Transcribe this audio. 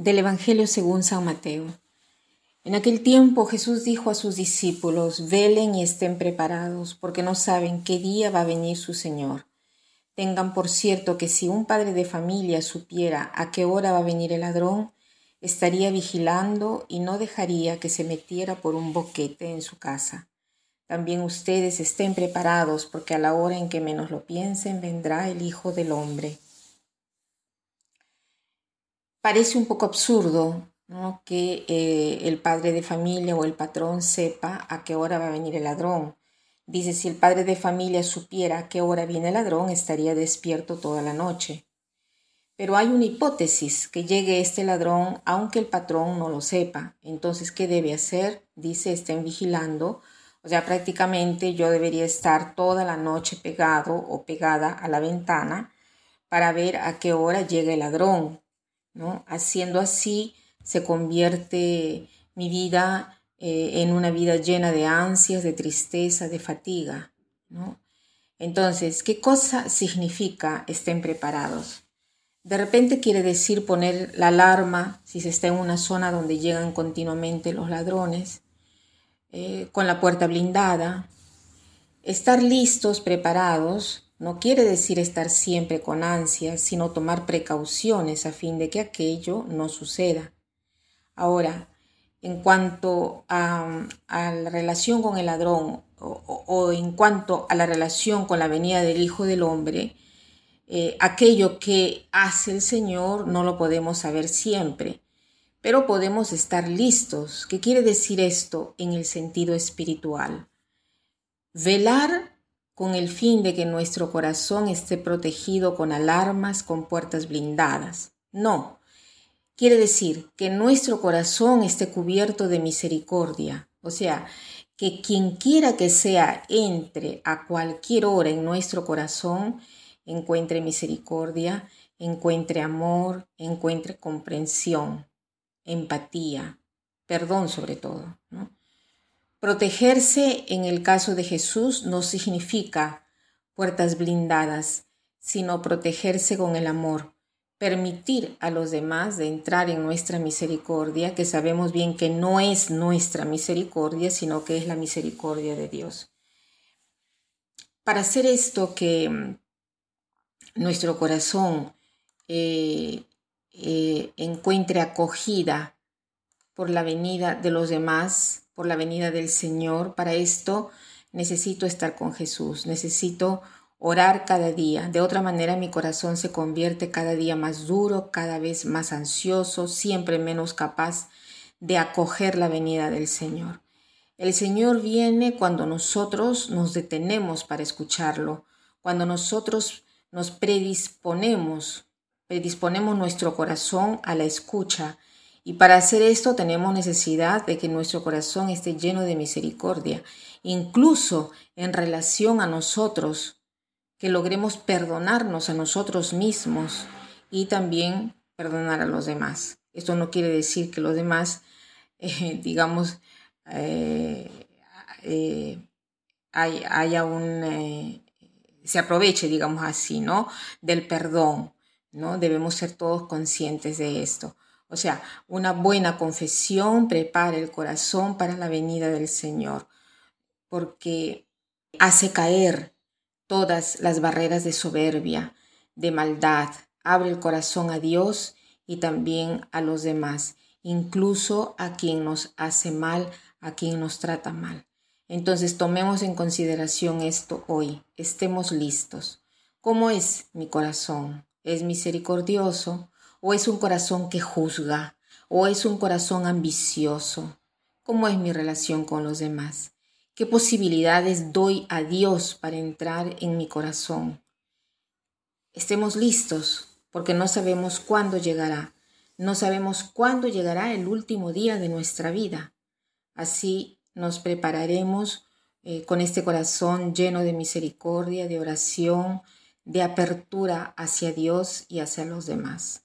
Del Evangelio según San Mateo. En aquel tiempo Jesús dijo a sus discípulos, velen y estén preparados, porque no saben qué día va a venir su Señor. Tengan por cierto que si un padre de familia supiera a qué hora va a venir el ladrón, estaría vigilando y no dejaría que se metiera por un boquete en su casa. También ustedes estén preparados, porque a la hora en que menos lo piensen vendrá el Hijo del Hombre. Parece un poco absurdo que eh, el padre de familia o el patrón sepa a qué hora va a venir el ladrón. Dice, si el padre de familia supiera a qué hora viene el ladrón, estaría despierto toda la noche. Pero hay una hipótesis que llegue este ladrón aunque el patrón no lo sepa. Entonces, ¿qué debe hacer? Dice, estén vigilando. O sea, prácticamente yo debería estar toda la noche pegado o pegada a la ventana para ver a qué hora llega el ladrón. Haciendo así se convierte mi vida eh, en una vida llena de ansias, de tristeza, de fatiga, Entonces, ¿qué cosa significa estén preparados? De repente quiere decir poner la alarma si se está en una zona donde llegan continuamente los ladrones, eh, con la puerta blindada, estar listos, preparados, no quiere decir estar siempre con ansias, sino tomar precauciones a fin de que aquello no suceda. Ahora, en cuanto a, la relación con el ladrón o, en cuanto a la relación con la venida del Hijo del Hombre, eh, aquello que hace el Señor no lo podemos saber siempre, pero podemos estar listos. ¿Qué quiere decir esto en el sentido espiritual? Velar con el fin de que nuestro corazón esté protegido con alarmas, con puertas blindadas. No, quiere decir que nuestro corazón esté cubierto de misericordia, o sea, que quien quiera que sea entre a cualquier hora en nuestro corazón, encuentre misericordia, encuentre amor, encuentre comprensión, empatía, perdón sobre todo. ¿no? Protegerse en el caso de Jesús no significa puertas blindadas, sino protegerse con el amor, permitir a los demás de entrar en nuestra misericordia, que sabemos bien que no es nuestra misericordia, sino que es la misericordia de Dios. Para hacer esto que mm, nuestro corazón eh, eh, encuentre acogida por la venida de los demás, por la venida del Señor. Para esto necesito estar con Jesús, necesito orar cada día. De otra manera mi corazón se convierte cada día más duro, cada vez más ansioso, siempre menos capaz de acoger la venida del Señor. El Señor viene cuando nosotros nos detenemos para escucharlo, cuando nosotros nos predisponemos, predisponemos nuestro corazón a la escucha y para hacer esto tenemos necesidad de que nuestro corazón esté lleno de misericordia, incluso en relación a nosotros, que logremos perdonarnos a nosotros mismos y también perdonar a los demás. Esto no quiere decir que los demás, eh, digamos, eh, eh, haya un, se aproveche, digamos así, ¿no? Del perdón, ¿no? Debemos ser todos conscientes de esto. O sea, una buena confesión prepara el corazón para la venida del Señor, porque hace caer todas las barreras de soberbia, de maldad, abre el corazón a Dios y también a los demás, incluso a quien nos hace mal, a quien nos trata mal. Entonces tomemos en consideración esto hoy, estemos listos. ¿Cómo es mi corazón? ¿Es misericordioso? ¿O es un corazón que juzga? ¿O es un corazón ambicioso? ¿Cómo es mi relación con los demás? ¿Qué posibilidades doy a Dios para entrar en mi corazón? Estemos listos, porque no sabemos cuándo llegará. No sabemos cuándo llegará el último día de nuestra vida. Así nos prepararemos eh, con este corazón lleno de misericordia, de oración, de apertura hacia Dios y hacia los demás.